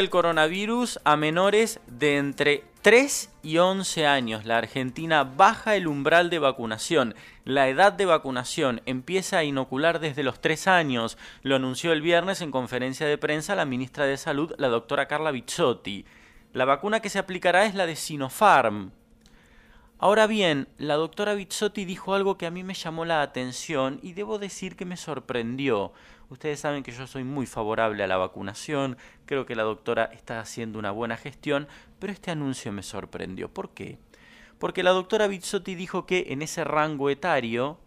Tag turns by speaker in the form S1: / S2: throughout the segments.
S1: el coronavirus a menores de entre 3 y 11 años. La Argentina baja el umbral de vacunación. La edad de vacunación empieza a inocular desde los 3 años. Lo anunció el viernes en conferencia de prensa la ministra de Salud, la doctora Carla Bizzotti. La vacuna que se aplicará es la de Sinopharm. Ahora bien, la doctora Bizzotti dijo algo que a mí me llamó la atención y debo decir que me sorprendió. Ustedes saben que yo soy muy favorable a la vacunación, creo que la doctora está haciendo una buena gestión, pero este anuncio me sorprendió. ¿Por qué? Porque la doctora Bizzotti dijo que en ese rango etario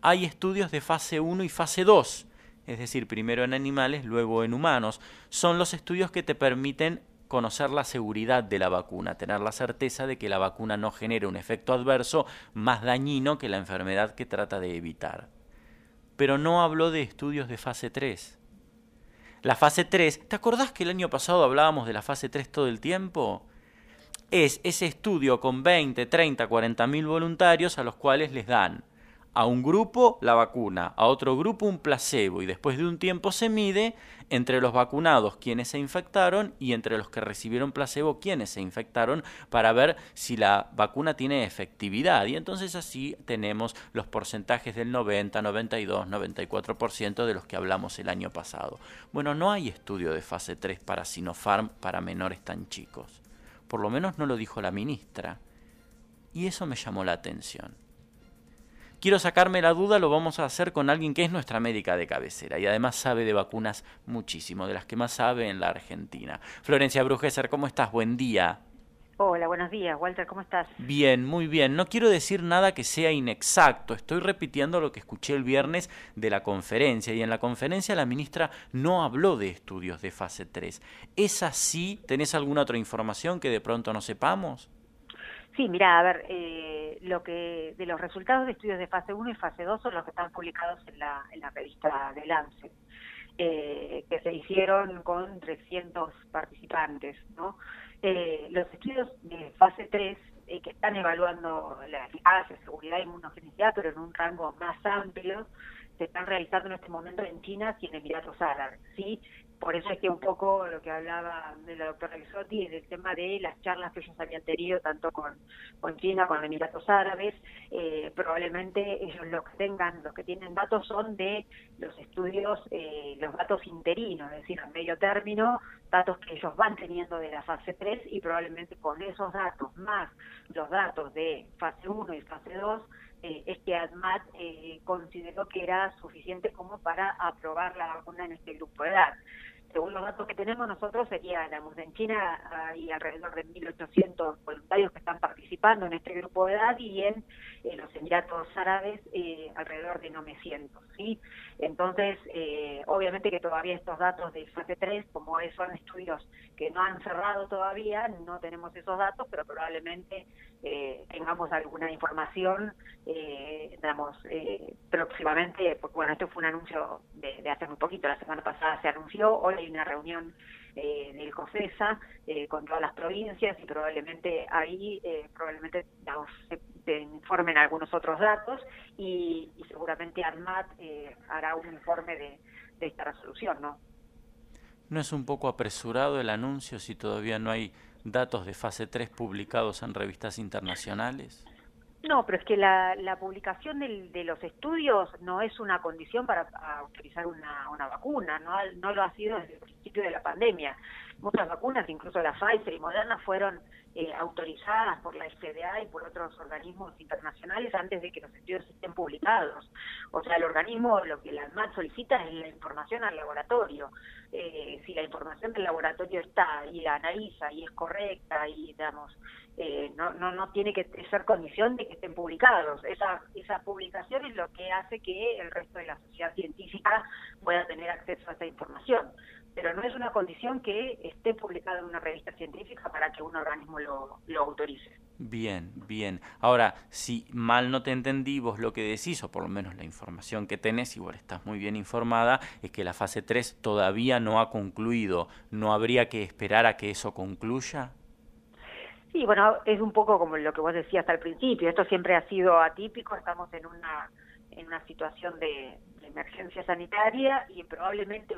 S1: hay estudios de fase 1 y fase 2, es decir, primero en animales, luego en humanos. Son los estudios que te permiten conocer la seguridad de la vacuna, tener la certeza de que la vacuna no genere un efecto adverso más dañino que la enfermedad que trata de evitar. Pero no habló de estudios de fase 3. La fase 3, ¿te acordás que el año pasado hablábamos de la fase 3 todo el tiempo? Es ese estudio con 20, 30, 40 mil voluntarios a los cuales les dan a un grupo la vacuna, a otro grupo un placebo y después de un tiempo se mide entre los vacunados quienes se infectaron y entre los que recibieron placebo quienes se infectaron para ver si la vacuna tiene efectividad y entonces así tenemos los porcentajes del 90, 92, 94% de los que hablamos el año pasado. Bueno, no hay estudio de fase 3 para Sinopharm para menores tan chicos. Por lo menos no lo dijo la ministra. Y eso me llamó la atención quiero sacarme la duda, lo vamos a hacer con alguien que es nuestra médica de cabecera y además sabe de vacunas muchísimo, de las que más sabe en la Argentina. Florencia Brujeser, ¿cómo estás? Buen día.
S2: Hola, buenos días, Walter, ¿cómo estás?
S1: Bien, muy bien. No quiero decir nada que sea inexacto. Estoy repitiendo lo que escuché el viernes de la conferencia y en la conferencia la ministra no habló de estudios de fase 3. ¿Es así? ¿Tenés alguna otra información que de pronto no sepamos?
S2: Sí, mira, a ver, eh, lo que de los resultados de estudios de fase 1 y fase 2 son los que están publicados en la, en la revista de Lancet, eh, que se hicieron con 300 participantes, ¿no? Eh, los estudios de fase 3 que están evaluando la eficacia, seguridad y inmunogenicidad, pero en un rango más amplio, se están realizando en este momento en China y en Emiratos Árabes, ¿sí? Por eso es que un poco lo que hablaba de la doctora Bisotti es el tema de las charlas que ellos habían tenido tanto con, con China, con Emiratos Árabes, eh, probablemente ellos los que tengan, los que tienen datos son de los estudios, eh, los datos interinos, es decir, a medio término, datos que ellos van teniendo de la fase 3 y probablemente con esos datos más los datos de fase 1 y fase 2 eh, es que ADMAT eh, consideró que era suficiente como para aprobar la vacuna en este grupo de edad según los datos que tenemos nosotros, sería, digamos, en China hay alrededor de 1.800 voluntarios que están participando en este grupo de edad y en, los Emiratos Árabes eh, alrededor de 900, ¿sí? Entonces, eh, obviamente que todavía estos datos de fase 3, como son estudios que no han cerrado todavía, no tenemos esos datos, pero probablemente eh, tengamos alguna información, digamos, próximamente, porque bueno, esto fue un anuncio de, de hace muy poquito, la semana pasada se anunció, hoy una reunión eh, del COFESA eh, con todas las provincias y probablemente ahí eh, probablemente se, informen algunos otros datos y, seguramente ARMAT eh, hará un informe de, de esta resolución, ¿no?
S1: ¿No es un poco apresurado el anuncio si todavía no hay datos de fase 3 publicados en revistas internacionales?
S2: No, pero es que la, la publicación del, de los estudios no es una condición para autorizar una, una vacuna, no, no lo ha sido desde el principio de la pandemia. Muchas vacunas, incluso la Pfizer y Moderna, fueron eh, autorizadas por la FDA y por otros organismos internacionales antes de que los estudios estén publicados. O sea, el organismo lo que la ANMAT solicita es la información al laboratorio. Eh, si la información del laboratorio está y la analiza y es correcta y, digamos, eh, no, no, no tiene que ser condición de que estén publicados. Esa, esa publicación es lo que hace que el resto de la sociedad científica pueda tener acceso a esa información pero no es una condición que esté publicada en una revista científica para que un organismo lo, lo autorice.
S1: Bien, bien. Ahora, si mal no te entendí, vos lo que decís, o por lo menos la información que tenés, igual estás muy bien informada, es que la fase 3 todavía no ha concluido. ¿No habría que esperar a que eso concluya?
S2: Sí, bueno, es un poco como lo que vos decías al principio. Esto siempre ha sido atípico. Estamos en una, en una situación de, emergencia sanitaria y probablemente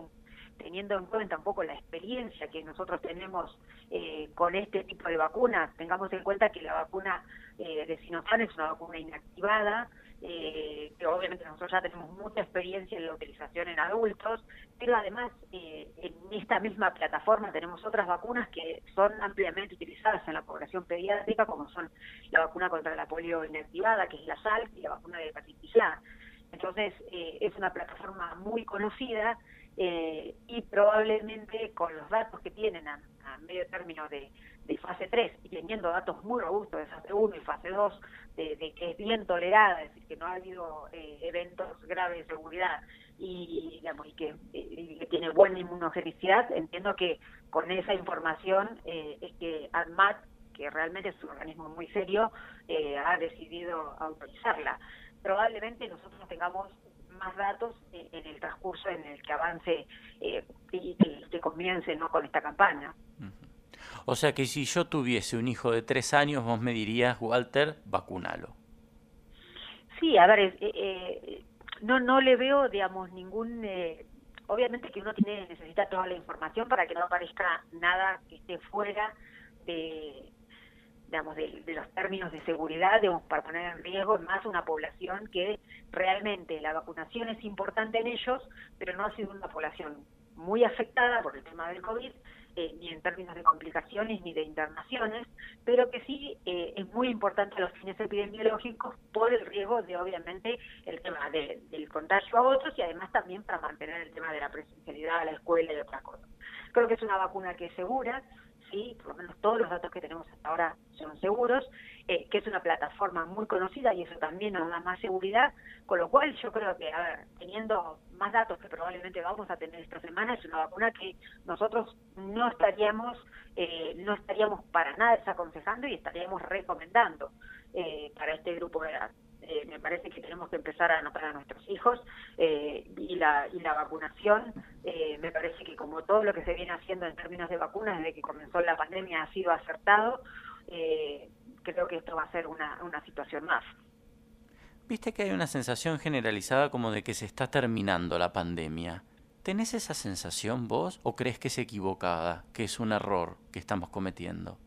S2: teniendo en cuenta un poco la experiencia que nosotros tenemos eh, con este tipo de vacunas, tengamos en cuenta que la vacuna eh, de Sinopharm es una vacuna inactivada, eh, que obviamente nosotros ya tenemos mucha experiencia en la utilización en adultos, pero además eh, en esta misma plataforma tenemos otras vacunas que son ampliamente utilizadas en la población pediátrica, como son la vacuna contra la polio inactivada, que es la SAL, y la vacuna de hepatitis A. Entonces, eh, es una plataforma muy conocida eh, y probablemente con los datos que tienen a, medio término de, fase 3 y teniendo datos muy robustos de fase 1 y fase 2, de, que es bien tolerada, es decir, que no ha habido eh, eventos graves de seguridad y, digamos, y, que, tiene buena inmunogenicidad, entiendo que con esa información es que ADMAT, que realmente es un organismo muy serio, ha decidido autorizarla. Probablemente nosotros tengamos más datos en el transcurso en el que avance eh, y que, comience ¿no? con esta campaña.
S1: O sea que si yo tuviese un hijo de tres años, vos me dirías, Walter, vacunalo.
S2: Sí, a ver, eh, eh, no, no le veo, digamos, ningún... obviamente que uno tiene necesita toda la información para que no aparezca nada que esté fuera de, digamos, de, los términos de seguridad, digamos, para poner en riesgo más una población que realmente la vacunación es importante en ellos, pero no ha sido una población muy afectada por el tema del COVID, eh, ni en términos de complicaciones ni de internaciones, pero que sí eh, es muy importante a los fines epidemiológicos por el riesgo de, obviamente, el tema del contagio a otros y además también para mantener el tema de la presencialidad a la escuela y otras cosas. Creo que es una vacuna que es segura, sí, por lo menos todos los datos que tenemos hasta ahora son seguros, eh, que es una plataforma muy conocida y eso también nos da más seguridad, con lo cual yo creo que, a ver, teniendo más datos que probablemente vamos a tener esta semana, es una vacuna que nosotros no estaríamos, eh, no estaríamos para nada desaconsejando y estaríamos recomendando eh, para este grupo de edad. Eh, me parece que tenemos que empezar a anotar a nuestros hijos eh, y, la, y la vacunación, eh, me parece que como todo lo que se viene haciendo en términos de vacunas desde que comenzó la pandemia ha sido acertado, creo que esto va a ser una, una situación más.
S1: Viste que hay una sensación generalizada como de que se está terminando la pandemia. ¿Tenés esa sensación vos o crees que es equivocada, que es un error que estamos cometiendo?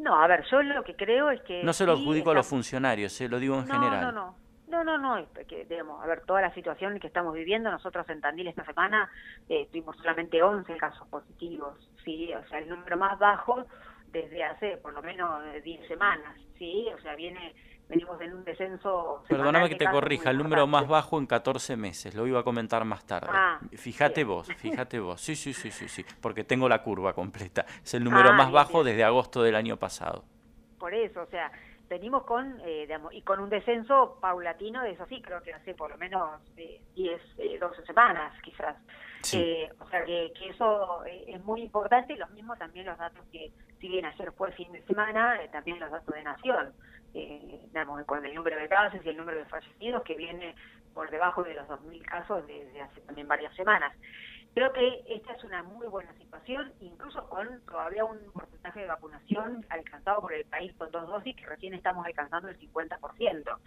S2: No, a ver, yo lo que creo es que...
S1: No se lo adjudico a los funcionarios, se lo digo en general.
S2: No, no, no, no, no, porque, digamos, a ver, toda la situación que estamos viviendo, nosotros en Tandil esta semana eh, tuvimos solamente 11 casos positivos, ¿sí? O sea, el número más bajo desde hace por lo menos 10 semanas, ¿sí? O sea, viene venimos en un descenso.
S1: Perdóname que te corrija, el número más bajo en 14 meses, lo iba a comentar más tarde. Ah, fíjate vos, fíjate vos. Sí, sí, sí, sí, sí, porque tengo la curva completa. Es el número ah, más bajo desde agosto del año pasado.
S2: Por eso, o sea, venimos con, eh, digamos, y con un descenso paulatino de eso sí, creo que hace por lo menos eh, 10, 12 semanas quizás. Eh, o sea que, que eso eh, es muy importante y los mismos también los datos que, si bien ayer fue fin de semana, también los datos de Nación eh, digamos, con el número de casos y el número de fallecidos que viene por debajo de los 2.000 casos desde hace también varias semanas. Creo que esta es una muy buena situación, incluso con todavía un porcentaje de vacunación alcanzado por el país con dos dosis, que recién estamos alcanzando el 50%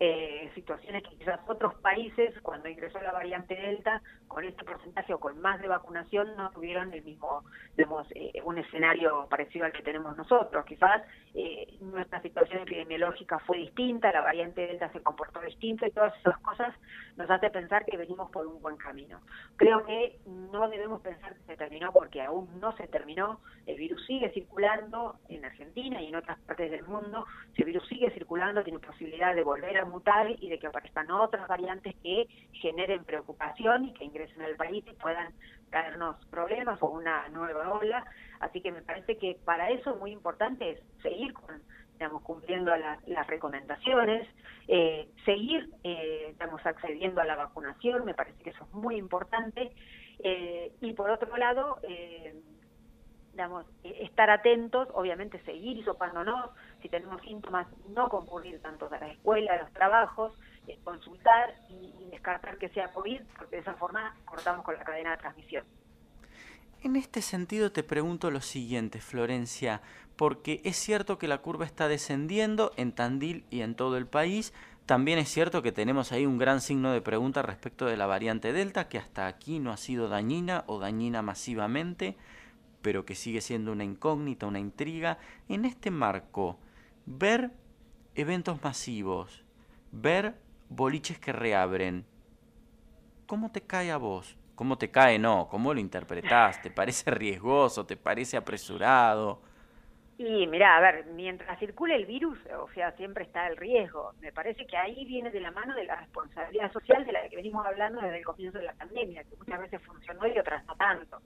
S2: eh, situaciones que quizás otros países, cuando ingresó la variante Delta, con este porcentaje o con más de vacunación, no tuvieron el mismo, digamos, eh, un escenario parecido al que tenemos nosotros. Quizás eh, nuestra situación epidemiológica fue distinta, la variante Delta se comportó distinto y todas esas cosas nos hace pensar que venimos por un buen camino. Creo que no debemos pensar que se terminó porque aún no se terminó, el virus sigue circulando en Argentina y en otras partes del mundo, si el virus sigue circulando tiene posibilidad de volver a mutar y de que aparezcan otras variantes que generen preocupación y que ingresen al país y puedan traernos problemas o una nueva ola. Así que me parece que para eso muy importante es seguir con, digamos, cumpliendo las recomendaciones, eh, seguir, eh, accediendo a la vacunación, me parece que eso es muy importante. Eh, y por otro lado, eh, digamos, estar atentos, obviamente seguir hisopándonos, si tenemos síntomas, no concurrir tanto a la escuela, a los trabajos, consultar y, descartar que sea COVID, porque de esa forma cortamos con la cadena de transmisión.
S1: En este sentido te pregunto lo siguiente, Florencia, porque es cierto que la curva está descendiendo en Tandil y en todo el país, También es cierto que tenemos ahí un gran signo de pregunta respecto de la variante Delta, que hasta aquí no ha sido dañina o dañina masivamente, pero que sigue siendo una incógnita, una intriga. En este marco, ver eventos masivos, ver boliches que reabren, ¿cómo te cae a vos? ¿Cómo te cae? No, ¿cómo lo interpretás? ¿Te parece riesgoso? ¿Te parece apresurado?
S2: Y mira, a ver, mientras circule el virus, o sea, siempre está el riesgo. Me parece que ahí viene de la mano de la responsabilidad social de la que venimos hablando desde el comienzo de la pandemia, que muchas veces funcionó y otras no tanto.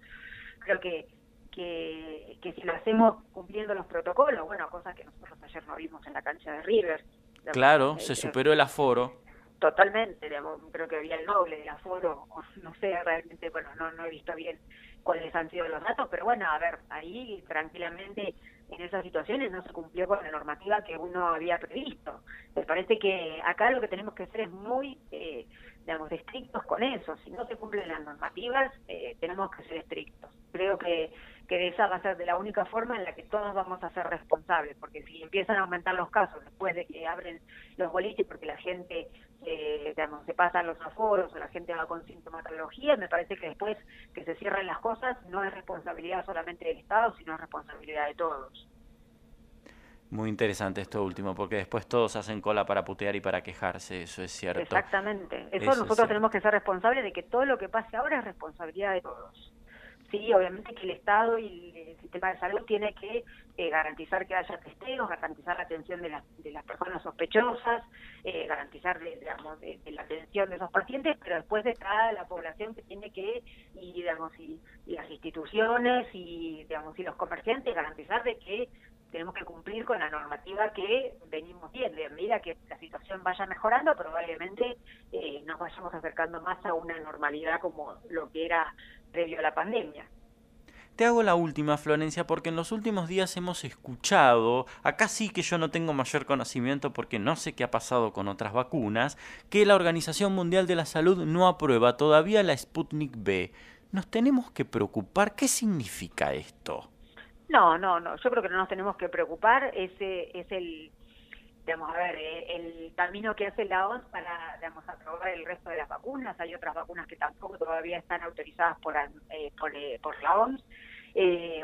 S2: Creo que, que, que si lo hacemos cumpliendo los protocolos, bueno, cosas que nosotros ayer no vimos en la cancha de River.
S1: Claro, se superó el aforo.
S2: Totalmente, digamos, creo que había el doble del aforo, no sé, realmente, bueno, no, no he visto bien cuáles han sido los datos, pero bueno, a ver, ahí tranquilamente en esas situaciones no se cumplió con la normativa que uno había previsto. Me parece que acá lo que tenemos que hacer es muy, eh, digamos, estrictos con eso. Si no se cumplen las normativas, eh, tenemos que ser estrictos. Creo que, que esa va a ser de la única forma en la que todos vamos a ser responsables, porque si empiezan a aumentar los casos después de que abren los boliches porque la gente eh, digamos, se pasan los aforos o la gente va con sintomatología, me parece que después que se cierren las cosas no es responsabilidad solamente del Estado, sino es responsabilidad de todos.
S1: Muy interesante esto último, porque después todos hacen cola para putear y para quejarse, eso es cierto.
S2: Exactamente, eso, nosotros tenemos que ser responsables de que todo lo que pase ahora es responsabilidad de todos. Sí, obviamente que el Estado y el sistema de salud tiene que eh, garantizar que haya testeos, garantizar la atención de, de las personas sospechosas, eh, garantizar digamos, de, la atención de esos pacientes, pero después está la población que tiene que, y, digamos, y, las instituciones y, digamos, y los comerciantes garantizar de que tenemos que cumplir con la normativa que venimos viendo. A medida que la situación vaya mejorando, probablemente eh, nos vayamos acercando más a una normalidad como lo que era previo a la pandemia.
S1: Te hago la última, Florencia, porque en los últimos días hemos escuchado, acá sí que yo no tengo mayor conocimiento porque no sé qué ha pasado con otras vacunas, que la Organización Mundial de la Salud no aprueba todavía la Sputnik B. ¿Nos tenemos que preocupar? ¿Qué significa esto?
S2: No, no, no. Yo creo que no nos tenemos que preocupar. Ese es el, digamos, a ver, eh, el camino que hace la OMS para, digamos, aprobar el resto de las vacunas. Hay otras vacunas que tampoco todavía están autorizadas por, eh, por, eh, por, la OMS.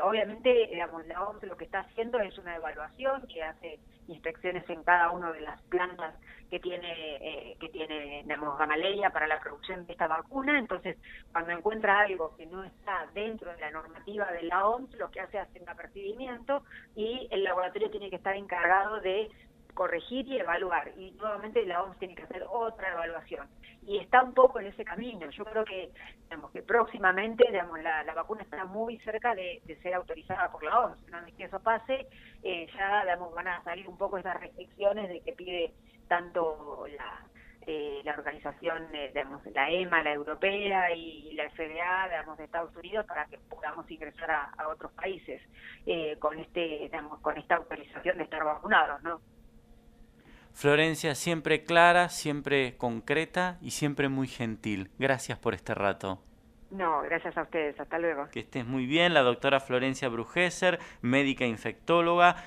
S2: obviamente, digamos, la OMS lo que está haciendo es una evaluación que hace inspecciones en cada una de las plantas que tiene que tiene digamos, Gamaleya para la producción de esta vacuna. Entonces, cuando encuentra algo que no está dentro de la normativa de la OMS, lo que hace es hacer un apercibimiento y el laboratorio tiene que estar encargado de corregir y evaluar. Y nuevamente la OMS tiene que hacer otra evaluación. Y está un poco en ese camino. Yo creo que, digamos, que próximamente digamos, la, vacuna está muy cerca de, ser autorizada por la OMS. Una vez que eso pase, eh, ya digamos, van a salir un poco esas restricciones de que pide tanto la, eh, la organización, eh, digamos, la EMA, la europea y la FDA, digamos, de Estados Unidos para que podamos ingresar a, otros países con este, digamos, con esta autorización de estar vacunados, ¿no?
S1: Florencia, siempre clara, siempre concreta y siempre muy gentil. Gracias por este rato.
S2: No, gracias a ustedes. Hasta luego.
S1: Que estés muy bien. La doctora Florencia Brugeser, médica infectóloga,